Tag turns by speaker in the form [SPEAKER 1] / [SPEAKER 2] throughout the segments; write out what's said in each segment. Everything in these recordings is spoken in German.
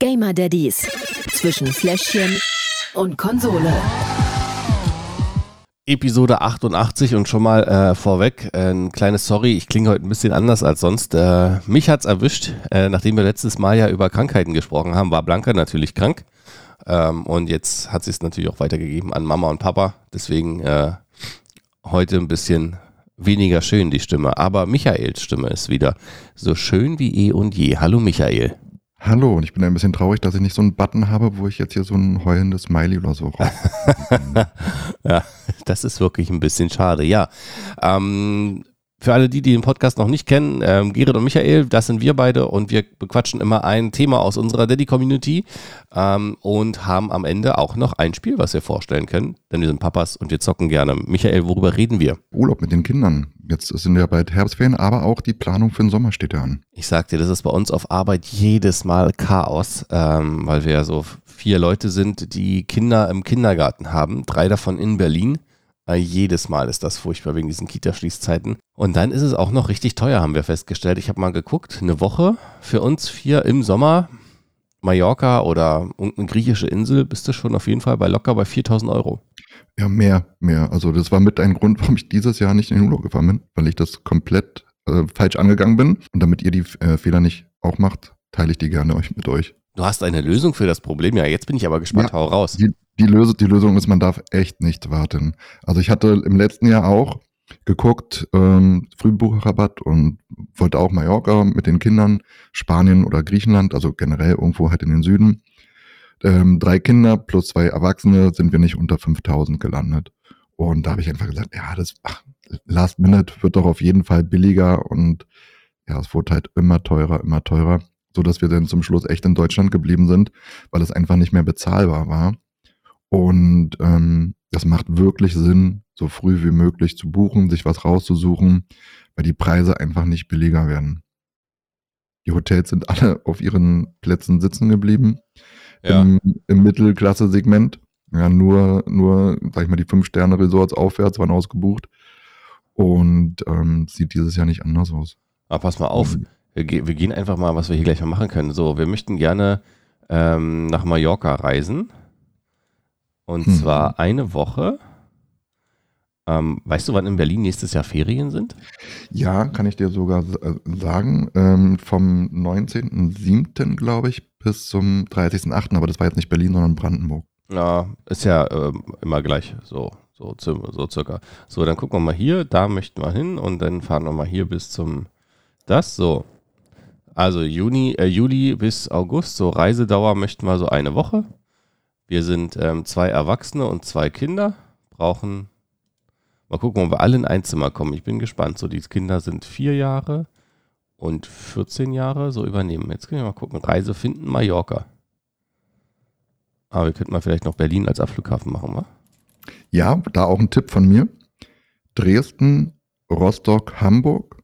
[SPEAKER 1] Gamer Daddies zwischen Fläschchen und Konsole.
[SPEAKER 2] Episode 88 und schon mal äh, vorweg äh, ein kleines Sorry, ich klinge heute ein bisschen anders als sonst. Äh, mich hat's erwischt, äh, nachdem wir letztes Mal ja über Krankheiten gesprochen haben, war Blanca natürlich krank ähm, und jetzt hat sie es natürlich auch weitergegeben an Mama und Papa. Deswegen äh, heute ein bisschen weniger schön die Stimme, aber Michaels Stimme ist wieder so schön wie eh und je. Hallo Michael.
[SPEAKER 3] Hallo, und ich bin ein bisschen traurig, dass ich nicht so einen Button habe, wo ich jetzt hier so ein heulendes Smiley oder so raus.
[SPEAKER 2] ja, das ist wirklich ein bisschen schade. Ja, ähm, für alle die, die den Podcast noch nicht kennen, ähm, Gerrit und Michael, das sind wir beide und wir bequatschen immer ein Thema aus unserer Daddy-Community ähm, und haben am Ende auch noch ein Spiel, was wir vorstellen können, denn wir sind Papas und wir zocken gerne. Michael, worüber reden wir?
[SPEAKER 3] Urlaub mit den Kindern. Jetzt sind wir bald Herbstferien, aber auch die Planung für den Sommer steht ja an.
[SPEAKER 2] Ich sag dir, das ist bei uns auf Arbeit jedes Mal Chaos, ähm, weil wir so vier Leute sind, die Kinder im Kindergarten haben, drei davon in Berlin jedes Mal ist das furchtbar wegen diesen Kita-Schließzeiten. Und dann ist es auch noch richtig teuer, haben wir festgestellt. Ich habe mal geguckt, eine Woche für uns vier im Sommer, Mallorca oder irgendeine griechische Insel, bist du schon auf jeden Fall bei locker bei 4000 Euro.
[SPEAKER 3] Ja, mehr, mehr. Also das war mit ein Grund, warum ich dieses Jahr nicht in den Urlaub gefahren bin, weil ich das komplett äh, falsch angegangen bin. Und damit ihr die äh, Fehler nicht auch macht, teile ich die gerne euch mit euch.
[SPEAKER 2] Du hast eine Lösung für das Problem. Ja, jetzt bin ich aber gespannt. Ja, Hau raus.
[SPEAKER 3] Die, die, Lösung, die Lösung ist, man darf echt nicht warten. Also ich hatte im letzten Jahr auch geguckt, ähm, Frühbucherrabatt und wollte auch Mallorca mit den Kindern, Spanien oder Griechenland, also generell irgendwo halt in den Süden. Ähm, drei Kinder plus zwei Erwachsene sind wir nicht unter 5000 gelandet. Und da habe ich einfach gesagt, ja, das ach, Last Minute wird doch auf jeden Fall billiger und ja, es wurde halt immer teurer, immer teurer so dass wir dann zum Schluss echt in Deutschland geblieben sind, weil es einfach nicht mehr bezahlbar war. Und ähm, das macht wirklich Sinn, so früh wie möglich zu buchen, sich was rauszusuchen, weil die Preise einfach nicht billiger werden. Die Hotels sind alle auf ihren Plätzen sitzen geblieben. Ja. Im, im Mittelklasse-Segment. Ja, nur, nur, sag ich mal, die Fünf-Sterne-Resorts aufwärts waren ausgebucht. Und ähm, sieht dieses Jahr nicht anders aus.
[SPEAKER 2] Aber pass mal auf, mhm. Wir, wir, gehen einfach mal, was wir hier gleich mal machen können. So, wir möchten gerne ähm, nach Mallorca reisen. Und hm. zwar eine Woche. Ähm, weißt du, wann in Berlin nächstes Jahr Ferien sind?
[SPEAKER 3] Ja, kann ich dir sogar äh, sagen. Ähm, vom 19.07. glaube ich bis zum 30.08. Aber das war jetzt nicht Berlin, sondern Brandenburg.
[SPEAKER 2] Ja, ist ja äh, immer gleich so, so, so circa. So, dann gucken wir mal hier, da möchten wir hin und dann fahren wir mal hier bis zum das so. Also Juni, äh, Juli bis August, so Reisedauer möchten wir so eine Woche. Wir sind ähm, zwei Erwachsene und zwei Kinder. Brauchen, mal gucken, ob wir alle in ein Zimmer kommen. Ich bin gespannt. So, die Kinder sind vier Jahre und 14 Jahre. So übernehmen. Jetzt können wir mal gucken. Reise finden, Mallorca. Aber wir könnten mal vielleicht noch Berlin als Abflughafen machen, wa?
[SPEAKER 3] Ja, da auch ein Tipp von mir. Dresden, Rostock, Hamburg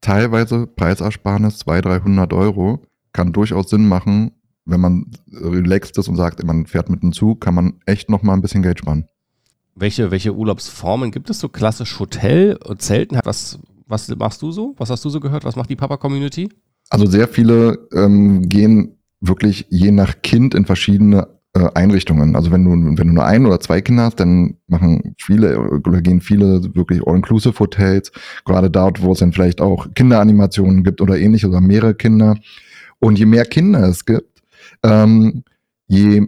[SPEAKER 3] teilweise Preisersparnis 200, 300 Euro kann durchaus Sinn machen. Wenn man relaxed ist und sagt, man fährt mit dem Zug, kann man echt noch mal ein bisschen Geld sparen.
[SPEAKER 2] Welche, welche Urlaubsformen gibt es so? Klassisch Hotel Zelten? Was, was machst du so? Was hast du so gehört? Was macht die Papa-Community?
[SPEAKER 3] Also sehr viele ähm, gehen wirklich je nach Kind in verschiedene äh, Einrichtungen. Also wenn du, wenn du nur ein oder zwei Kinder hast, dann machen viele oder gehen viele wirklich All-Inclusive Hotels, gerade dort, wo es dann vielleicht auch Kinderanimationen gibt oder ähnlich oder mehrere Kinder. Und je mehr Kinder es gibt, ähm, je,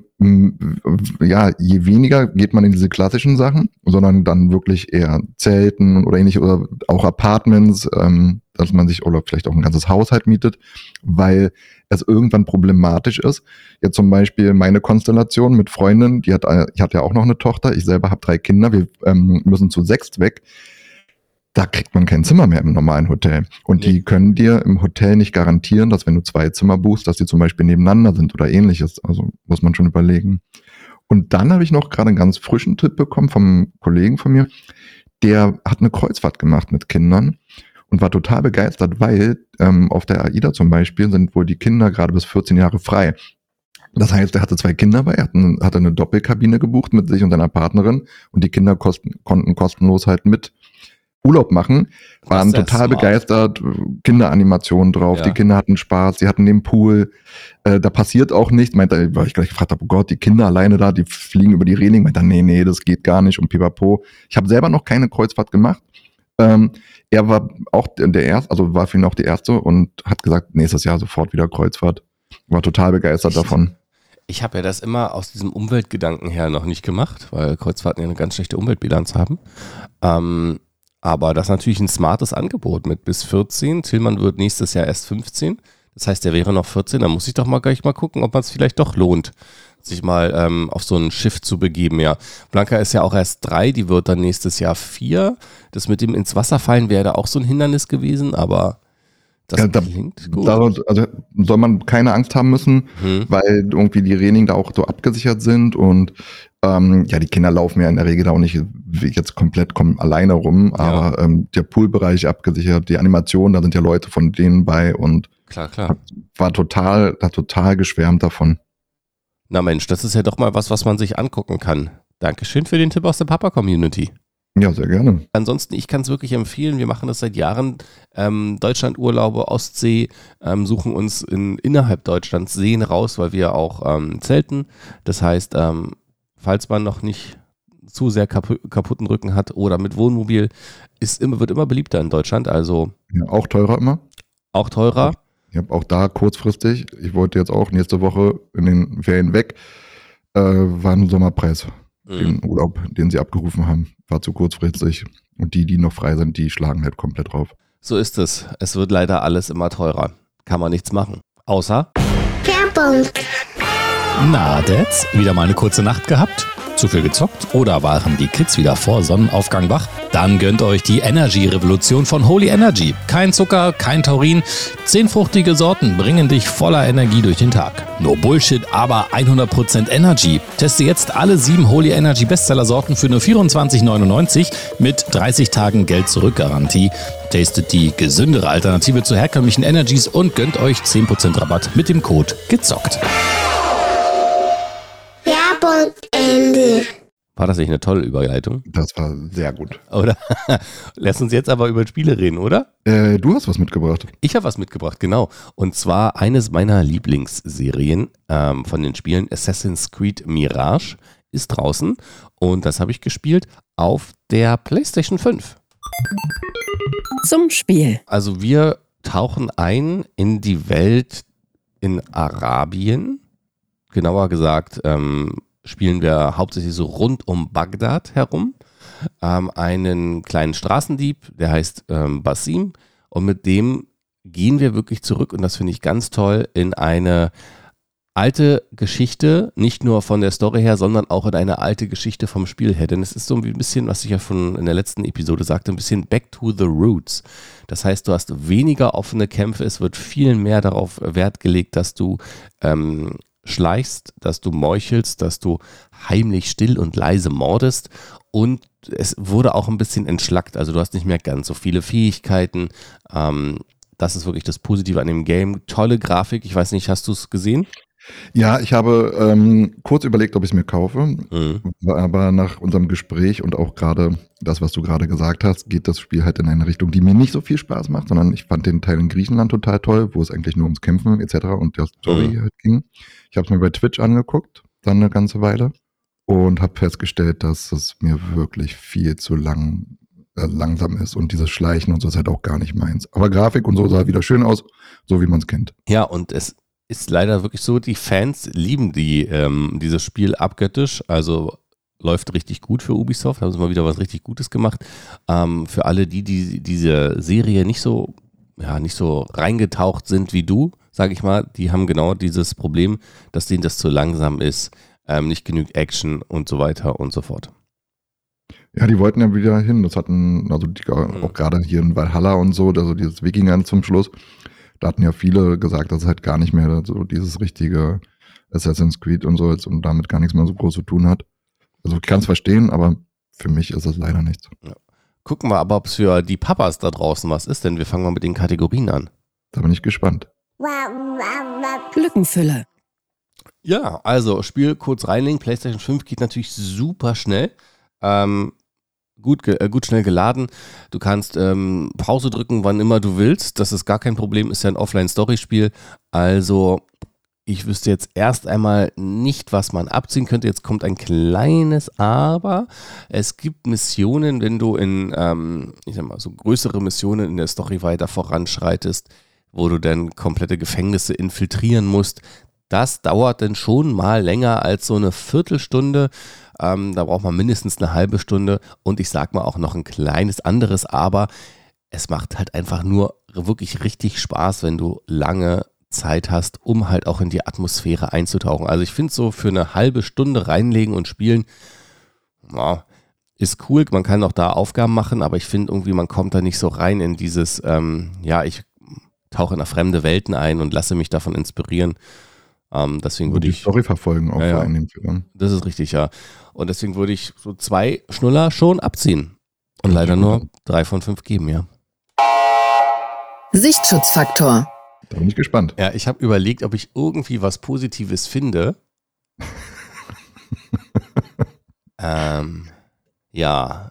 [SPEAKER 3] ja, je weniger geht man in diese klassischen Sachen, sondern dann wirklich eher Zelten oder ähnlich oder auch Apartments, ähm, dass man sich oder vielleicht auch ein ganzes Haushalt mietet, weil es irgendwann problematisch ist. Jetzt zum Beispiel meine Konstellation mit Freundin, die hat, ich hatte ja auch noch eine Tochter, ich selber habe drei Kinder, wir ähm, müssen zu sechst weg da kriegt man kein Zimmer mehr im normalen Hotel. Und nee. die können dir im Hotel nicht garantieren, dass wenn du zwei Zimmer buchst, dass die zum Beispiel nebeneinander sind oder ähnliches. Also muss man schon überlegen. Und dann habe ich noch gerade einen ganz frischen Tipp bekommen vom Kollegen von mir. Der hat eine Kreuzfahrt gemacht mit Kindern und war total begeistert, weil ähm, auf der AIDA zum Beispiel sind wohl die Kinder gerade bis 14 Jahre frei. Das heißt, er hatte zwei Kinder bei, er hatte eine Doppelkabine gebucht mit sich und seiner Partnerin und die Kinder kosten, konnten kostenlos halt mit Urlaub machen, waren total
[SPEAKER 2] smart.
[SPEAKER 3] begeistert, Kinderanimationen drauf,
[SPEAKER 2] Ja.
[SPEAKER 3] die Kinder hatten Spaß, sie hatten den Pool, äh, da passiert auch nichts, meinte, weil ich gleich gefragt habe, oh Gott, die Kinder alleine da, die fliegen über die Reling, meinte, nee, nee, das geht gar nicht und pipapo. Ich habe selber noch keine Kreuzfahrt gemacht. Ähm, er war auch der der erste, also war für ihn auch die erste und hat gesagt, nächstes Jahr sofort wieder Kreuzfahrt. War total begeistert
[SPEAKER 2] Echt?
[SPEAKER 3] davon.
[SPEAKER 2] Ich habe ja das immer aus diesem Umweltgedanken her noch nicht gemacht, weil Kreuzfahrten ja eine ganz schlechte Umweltbilanz haben. Ähm, aber das ist natürlich ein smartes Angebot mit bis 14. Tillmann wird nächstes Jahr erst 15. Das heißt, er wäre noch 14. Da muss ich doch mal gleich mal gucken, ob man es vielleicht doch lohnt, sich mal ähm, auf so ein Schiff zu begeben. Ja, Blanca ist ja auch erst drei, die wird dann nächstes Jahr vier. Das mit dem ins Wasser fallen wäre da auch so ein Hindernis gewesen, aber das
[SPEAKER 3] Ja, da-
[SPEAKER 2] klingt gut.
[SPEAKER 3] Da, also soll man keine Angst haben müssen,
[SPEAKER 2] Hm.
[SPEAKER 3] weil irgendwie die Reling da auch so abgesichert sind und ähm, ja, die Kinder laufen ja in der Regel da auch nicht jetzt komplett kommen alleine rum, aber ähm, der Poolbereich abgesichert, die Animation, da sind ja Leute von denen bei und
[SPEAKER 2] Klar, klar.
[SPEAKER 3] war total, da total geschwärmt davon.
[SPEAKER 2] Na Mensch, das ist ja doch mal was, was man sich angucken kann. Dankeschön für den Tipp aus der Papa-Community.
[SPEAKER 3] Ja, sehr gerne.
[SPEAKER 2] Ansonsten, ich kann es wirklich empfehlen. Wir machen das seit Jahren. Ähm, Deutschlandurlaube, Ostsee, ähm, suchen uns in, innerhalb Deutschlands Seen raus, weil wir auch ähm, zelten. Das heißt, ähm, falls man noch nicht zu sehr kapu kaputten Rücken hat oder mit Wohnmobil, ist immer, wird immer beliebter in Deutschland. Also
[SPEAKER 3] Ja, auch teurer immer.
[SPEAKER 2] auch teurer.
[SPEAKER 3] Ich habe auch da kurzfristig, ich wollte jetzt auch nächste Woche in den Ferien weg, äh, war ein Sommerpreis.
[SPEAKER 2] Mhm.
[SPEAKER 3] Den Urlaub, den sie abgerufen haben, war zu kurzfristig. Und die, die noch frei sind, die schlagen halt komplett drauf.
[SPEAKER 2] So ist es. Es wird leider alles immer teurer. Kann man nichts machen. Außer
[SPEAKER 4] Werbung.
[SPEAKER 5] Na, Dads, wieder mal eine kurze Nacht gehabt? Zu viel gezockt? Oder waren die Kids wieder vor Sonnenaufgang wach? Dann gönnt euch die Energy-Revolution von Holy Energy. Kein Zucker, kein Taurin. Zehn fruchtige Sorten bringen dich voller Energie durch den Tag. No Bullshit, aber 100% Energy. Teste jetzt alle sieben Holy Energy Bestseller-Sorten für nur 24,99 mit 30 Tagen Geld-Zurück-Garantie. Tastet die gesündere Alternative zu herkömmlichen Energies und gönnt euch 10% Rabatt mit dem Code GEZOCKT.
[SPEAKER 4] Werbung Ende.
[SPEAKER 2] war das nicht eine tolle Überleitung?
[SPEAKER 3] Das war sehr gut.
[SPEAKER 2] Oder? Lass uns jetzt aber über Spiele reden, oder?
[SPEAKER 3] Äh, du hast was mitgebracht.
[SPEAKER 2] Ich habe was mitgebracht, genau. Und zwar eines meiner Lieblingsserien ähm, von den Spielen, Assassin's Creed Mirage, ist draußen. Und das habe ich gespielt auf der PlayStation 5.
[SPEAKER 1] Zum Spiel.
[SPEAKER 2] Also wir tauchen ein in die Welt in Arabien. Genauer gesagt ähm, spielen wir hauptsächlich so rund um Bagdad herum. Ähm, einen kleinen Straßendieb, der heißt ähm, Basim. Und mit dem gehen wir wirklich zurück, und das finde ich ganz toll, in eine alte Geschichte, nicht nur von der Story her, sondern auch in eine alte Geschichte vom Spiel her. Denn es ist so ein bisschen, was ich ja schon in der letzten Episode sagte, ein bisschen back to the roots. Das heißt, du hast weniger offene Kämpfe, es wird viel mehr darauf Wert gelegt, dass du ähm, schleichst, dass du meuchelst, dass du heimlich still und leise mordest und es wurde auch ein bisschen entschlackt, also du hast nicht mehr ganz so viele Fähigkeiten. Ähm, das ist wirklich das Positive an dem Game. Tolle Grafik, ich weiß nicht, hast du es gesehen?
[SPEAKER 3] Ja, ich habe ähm, kurz überlegt, ob ich es mir kaufe.
[SPEAKER 2] Mhm.
[SPEAKER 3] Aber nach unserem Gespräch und auch gerade das, was du gerade gesagt hast, geht das Spiel halt in eine Richtung, die mir nicht so viel Spaß macht, sondern ich fand den Teil in Griechenland total toll, wo es eigentlich nur ums Kämpfen etc. und der Story
[SPEAKER 2] Mhm.
[SPEAKER 3] halt ging. Ich habe es mir bei Twitch angeguckt, dann eine ganze Weile und habe festgestellt, dass es mir wirklich viel zu lang äh, langsam ist und dieses Schleichen und so ist halt auch gar nicht meins. Aber Grafik und so sah wieder schön aus, so wie man es kennt.
[SPEAKER 2] Ja, und es ist leider wirklich so, die Fans lieben die, ähm, dieses Spiel abgöttisch. Also läuft richtig gut für Ubisoft, haben sie mal wieder was richtig Gutes gemacht. Ähm, für alle, die, die diese Serie nicht so, ja, nicht so reingetaucht sind wie du, sage ich mal, die haben genau dieses Problem, dass denen das zu langsam ist, ähm, nicht genügend Action und so weiter und so fort.
[SPEAKER 3] Ja, die wollten ja wieder hin. Das hatten, also die,
[SPEAKER 2] Mhm.
[SPEAKER 3] auch gerade hier in Valhalla und so, also dieses Wikingern zum Schluss, da hatten ja viele gesagt, dass es halt gar nicht mehr so dieses richtige Assassin's Creed und so ist und damit gar nichts mehr so groß zu tun hat. Also ich kann es verstehen, aber für mich ist es leider nichts.
[SPEAKER 2] Gucken wir aber, ob es für die Papas da draußen was ist, denn wir fangen mal mit den Kategorien an.
[SPEAKER 3] Da bin ich gespannt.
[SPEAKER 1] Lückenfülle.
[SPEAKER 2] Ja, also Spiel kurz reinlegen. PlayStation 5 geht natürlich super schnell. Ähm, gut, äh, gut schnell geladen. Du kannst ähm, Pause drücken, wann immer du willst. Das ist gar kein Problem, ist ja ein Offline-Story-Spiel. Also ich wüsste jetzt erst einmal nicht, was man abziehen könnte. Jetzt kommt ein kleines Aber. Es gibt Missionen, wenn du in, ähm, ich sag mal, so größere Missionen in der Story weiter voranschreitest, wo du dann komplette Gefängnisse infiltrieren musst. Das dauert dann schon mal länger als so eine Viertelstunde. Ähm, da braucht man mindestens eine halbe Stunde. Und ich sag mal auch noch ein kleines anderes Aber. Es macht halt einfach nur wirklich richtig Spaß, wenn du lange Zeit hast, um halt auch in die Atmosphäre einzutauchen. Also ich finde so für eine halbe Stunde reinlegen und spielen, ja, ist cool. Man kann auch da Aufgaben machen, aber ich finde irgendwie, man kommt da nicht so rein in dieses, ähm, ja, ich tauche in fremde Welten ein und lasse mich davon inspirieren. Ähm, deswegen
[SPEAKER 3] Wo
[SPEAKER 2] würde
[SPEAKER 3] die
[SPEAKER 2] ich,
[SPEAKER 3] Story verfolgen auch
[SPEAKER 2] Ja, ja.
[SPEAKER 3] vor allem. Ja.
[SPEAKER 2] das ist richtig, ja. Und deswegen würde ich so zwei Schnuller schon abziehen. Und leider nur drei von fünf geben, ja.
[SPEAKER 1] Sichtschutzfaktor.
[SPEAKER 3] Da bin ich gespannt.
[SPEAKER 2] Ja, ich habe überlegt, ob ich irgendwie was Positives finde. ähm, ja,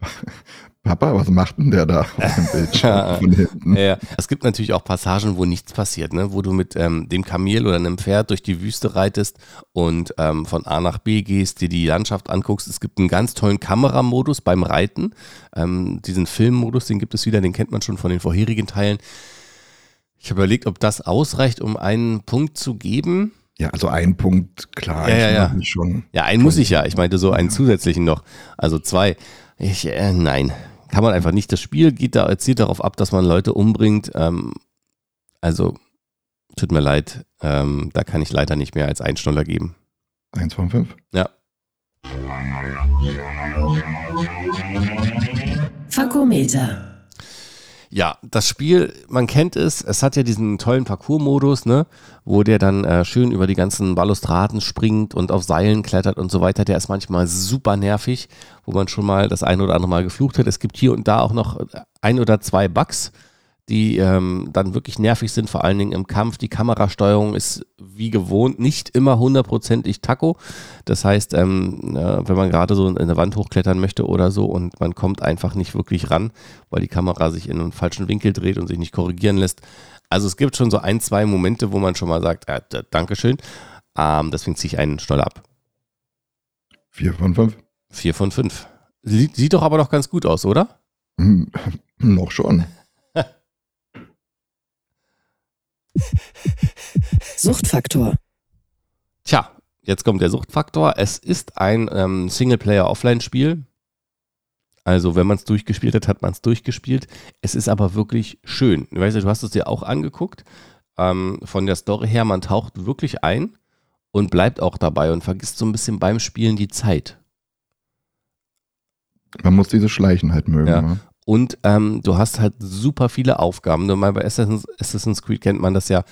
[SPEAKER 3] Papa, was macht denn der da auf dem Bildschirm von hinten?
[SPEAKER 2] Ja, es gibt natürlich auch Passagen, wo nichts passiert, ne? wo du mit ähm, dem Kamel oder einem Pferd durch die Wüste reitest und ähm, von A nach B gehst, dir die Landschaft anguckst. Es gibt einen ganz tollen Kameramodus beim Reiten. Ähm, diesen Filmmodus, den gibt es wieder, den kennt man schon von den vorherigen Teilen. Ich habe überlegt, ob das ausreicht, um einen Punkt zu geben.
[SPEAKER 3] Ja, also ein Punkt, klar,
[SPEAKER 2] Ja, ja, ja.
[SPEAKER 3] schon.
[SPEAKER 2] Ja, einen muss ich ja. Ich meinte so einen zusätzlichen noch. Also zwei. Ich, äh, nein, kann man einfach nicht. Das Spiel geht da, zielt darauf ab, dass man Leute umbringt. Ähm, also, tut mir leid. Ähm, da kann ich leider nicht mehr als einen Schnuller geben.
[SPEAKER 3] Eins von fünf.
[SPEAKER 2] Ja.
[SPEAKER 1] Fakometer.
[SPEAKER 2] Ja, das Spiel, man kennt es, es hat ja diesen tollen Parcours-Modus, ne, wo der dann äh, schön über die ganzen Balustraden springt und auf Seilen klettert und so weiter. Der ist manchmal super nervig, wo man schon mal das ein oder andere Mal geflucht hat. Es gibt hier und da auch noch ein oder zwei Bugs, die ähm, dann wirklich nervig sind, vor allen Dingen im Kampf. Die Kamerasteuerung ist wie gewohnt nicht immer hundertprozentig Taco. Das heißt, ähm, äh, wenn man gerade so in eine Wand hochklettern möchte oder so und man kommt einfach nicht wirklich ran, weil die Kamera sich in einen falschen Winkel dreht und sich nicht korrigieren lässt. Also es gibt schon so ein, zwei Momente, wo man schon mal sagt, äh, Dankeschön. Ähm, deswegen ziehe ich einen Schnoller ab.
[SPEAKER 3] Vier von fünf.
[SPEAKER 2] Vier von fünf. Sieht, sieht doch aber noch ganz gut aus, oder?
[SPEAKER 3] Hm, noch schon.
[SPEAKER 1] Suchtfaktor.
[SPEAKER 2] Tja, jetzt kommt der Suchtfaktor. Es ist ein ähm, Singleplayer-Offline-Spiel. Also, wenn man es durchgespielt hat, hat man es durchgespielt. Es ist aber wirklich schön. Weißt du, du hast es dir auch angeguckt. Ähm, von der Story her, man taucht wirklich ein und bleibt auch dabei und vergisst so ein bisschen beim Spielen die Zeit.
[SPEAKER 3] Man muss diese Schleichen halt mögen.
[SPEAKER 2] Ja.
[SPEAKER 3] ne?
[SPEAKER 2] Und ähm, du hast halt super viele Aufgaben. Normal bei Assassin's, Assassin's Creed kennt man das ja.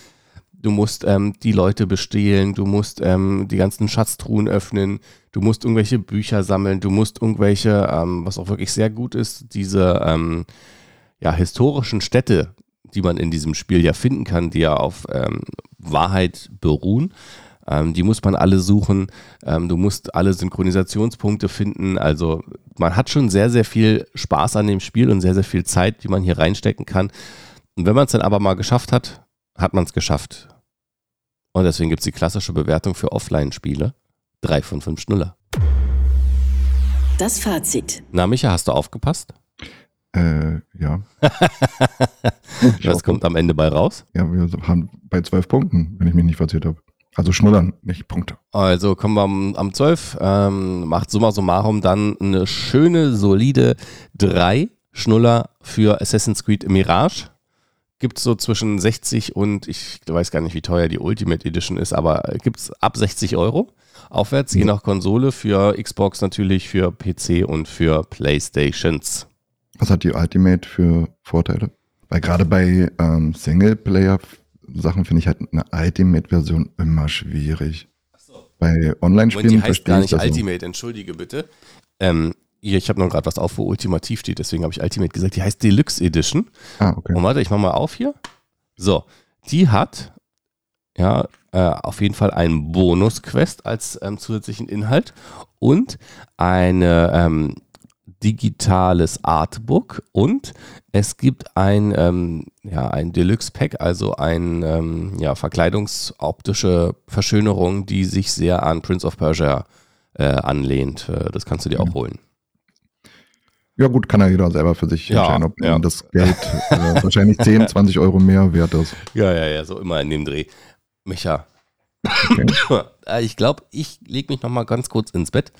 [SPEAKER 2] Du musst ähm, die Leute bestehlen, du musst ähm, die ganzen Schatztruhen öffnen, du musst irgendwelche Bücher sammeln, du musst irgendwelche, ähm, was auch wirklich sehr gut ist, diese ähm, ja, historischen Städte, die man in diesem Spiel ja finden kann, die ja auf ähm, Wahrheit beruhen. Ähm, die muss man alle suchen. Ähm, du musst alle Synchronisationspunkte finden. Also man hat schon sehr, sehr viel Spaß an dem Spiel und sehr, sehr viel Zeit, die man hier reinstecken kann. Und wenn man es dann aber mal geschafft hat, hat man es geschafft. Und deswegen gibt es die klassische Bewertung für Offline-Spiele. Drei von fünf Schnuller.
[SPEAKER 1] Das Fazit.
[SPEAKER 2] Na, Micha, hast du aufgepasst?
[SPEAKER 3] Äh, ja.
[SPEAKER 2] Was kommt am Ende bei raus?
[SPEAKER 3] Ja, wir haben bei zwölf Punkten, wenn ich mich nicht verzählt habe. Also schnullern, nicht Punkte.
[SPEAKER 2] Also kommen wir am, am 12, ähm, macht summa summarum dann eine schöne, solide 3 Schnuller für Assassin's Creed Mirage. Gibt es so zwischen 60 und ich weiß gar nicht, wie teuer die Ultimate Edition ist, aber gibt es ab 60 Euro aufwärts, je
[SPEAKER 3] Ja.
[SPEAKER 2] nach Konsole, für Xbox natürlich, für PC und für Playstations.
[SPEAKER 3] Was hat die Ultimate für Vorteile? Weil gerade bei ähm, Singleplayer-Sachen finde ich halt eine Ultimate-Version immer schwierig. Bei
[SPEAKER 2] Und die
[SPEAKER 3] Online-Spielen
[SPEAKER 2] heißt
[SPEAKER 3] verstehe
[SPEAKER 2] gar
[SPEAKER 3] ich
[SPEAKER 2] nicht. Ultimate, entschuldige bitte. Ähm, hier, ich habe noch gerade was auf, wo Ultimativ steht, deswegen habe ich Ultimate gesagt. Die heißt Deluxe Edition.
[SPEAKER 3] Ah, okay.
[SPEAKER 2] Und warte, ich mache mal auf hier. So, die hat ja äh, auf jeden Fall einen Bonus-Quest als ähm, zusätzlichen Inhalt und eine ähm, digitales Artbook und es gibt ein, ähm, ja, ein Deluxe-Pack, also ein ähm, ja, verkleidungsoptische Verschönerung, die sich sehr an Prince of Persia äh, anlehnt. Äh, das kannst du dir auch holen.
[SPEAKER 3] Ja gut, kann ja jeder selber für sich
[SPEAKER 2] Ja,
[SPEAKER 3] entscheiden, ob
[SPEAKER 2] ja.
[SPEAKER 3] das Geld äh, wahrscheinlich 10, 20 Euro mehr wert ist.
[SPEAKER 2] Ja, ja, ja, so immer in dem Dreh. Micha,
[SPEAKER 3] Okay.
[SPEAKER 2] Äh, ich glaube, ich lege mich noch mal ganz kurz ins Bett,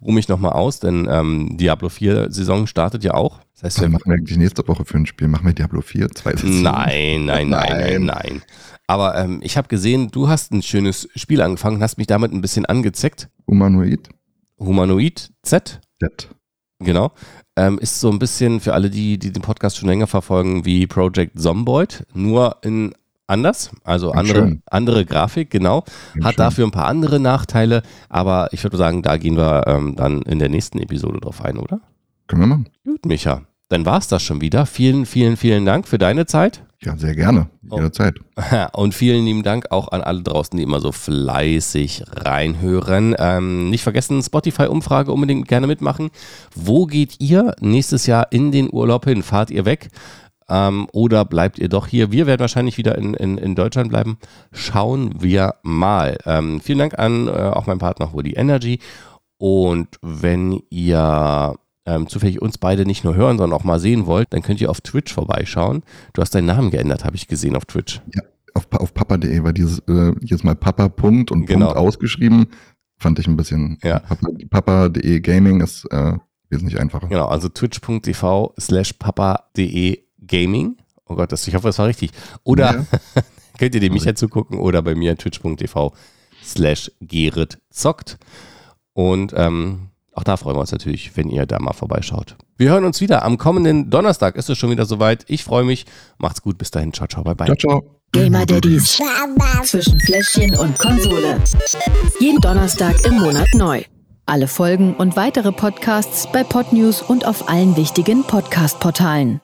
[SPEAKER 2] ruhe mich noch mal aus, denn ähm, Diablo 4 Saison startet ja auch. Das heißt, wir
[SPEAKER 3] machen wir eigentlich nächste Woche für ein Spiel? Machen wir Diablo 4, zweites?
[SPEAKER 2] Nein, nein, nein, nein,
[SPEAKER 3] Nein.
[SPEAKER 2] nein. Aber ähm, ich habe gesehen, du hast ein schönes Spiel angefangen, hast mich damit ein bisschen angezeckt.
[SPEAKER 3] Humanoid?
[SPEAKER 2] Humanoid Z,
[SPEAKER 3] Dead.
[SPEAKER 2] genau. Ähm, ist so ein bisschen für alle, die, die den Podcast schon länger verfolgen, wie Project Zomboid, nur in anders, also andere,
[SPEAKER 3] schön.
[SPEAKER 2] andere Grafik, genau.
[SPEAKER 3] Ja,
[SPEAKER 2] Hat
[SPEAKER 3] schön.
[SPEAKER 2] dafür ein paar andere Nachteile, aber ich würde sagen, da gehen wir ähm, dann in der nächsten Episode drauf ein, oder?
[SPEAKER 3] Können wir machen?
[SPEAKER 2] Gut, Micha. Dann war es das schon wieder. Vielen, vielen, vielen Dank für deine Zeit.
[SPEAKER 3] Ja, sehr gerne.
[SPEAKER 2] Oh.
[SPEAKER 3] Jederzeit.
[SPEAKER 2] Und vielen lieben Dank auch an alle draußen, die immer so fleißig reinhören. Ähm, nicht vergessen, Spotify-Umfrage unbedingt gerne mitmachen. Wo geht ihr nächstes Jahr in den Urlaub hin? Fahrt ihr weg? Ähm, oder bleibt ihr doch hier? Wir werden wahrscheinlich wieder in, in, in Deutschland bleiben. Schauen wir mal. Ähm, vielen Dank an äh, auch meinen Partner Woody Energy. Und wenn ihr ähm, zufällig uns beide nicht nur hören, sondern auch mal sehen wollt, dann könnt ihr auf Twitch vorbeischauen. Du hast deinen Namen geändert, habe ich gesehen auf Twitch.
[SPEAKER 3] Auf, pa- auf papa.de war dieses äh, jetzt mal Papa Punkt und
[SPEAKER 2] Genau.
[SPEAKER 3] Punkt ausgeschrieben. Fand ich ein bisschen.
[SPEAKER 2] Ja.
[SPEAKER 3] Papa- Papa.de Gaming ist äh, wesentlich einfacher.
[SPEAKER 2] Genau, also twitch.tv slash papa.de gaming. Oh Gott, das, ich hoffe, das war richtig. Oder könnt ihr dem Michael zugucken oder bei mir twitch.tv slash Gerrit zockt. Und ähm, auch da freuen wir uns natürlich, wenn ihr da mal vorbeischaut. Wir hören uns wieder. Am kommenden Donnerstag ist es schon wieder soweit. Ich freue mich. Macht's gut. Bis dahin. Ciao, ciao. Bye, bye.
[SPEAKER 3] Ciao, ciao.
[SPEAKER 1] Gamer Daddies zwischen Fläschchen und Konsole. Jeden Donnerstag im Monat neu. Alle Folgen und weitere Podcasts bei Podnews und auf allen wichtigen Podcast-Portalen.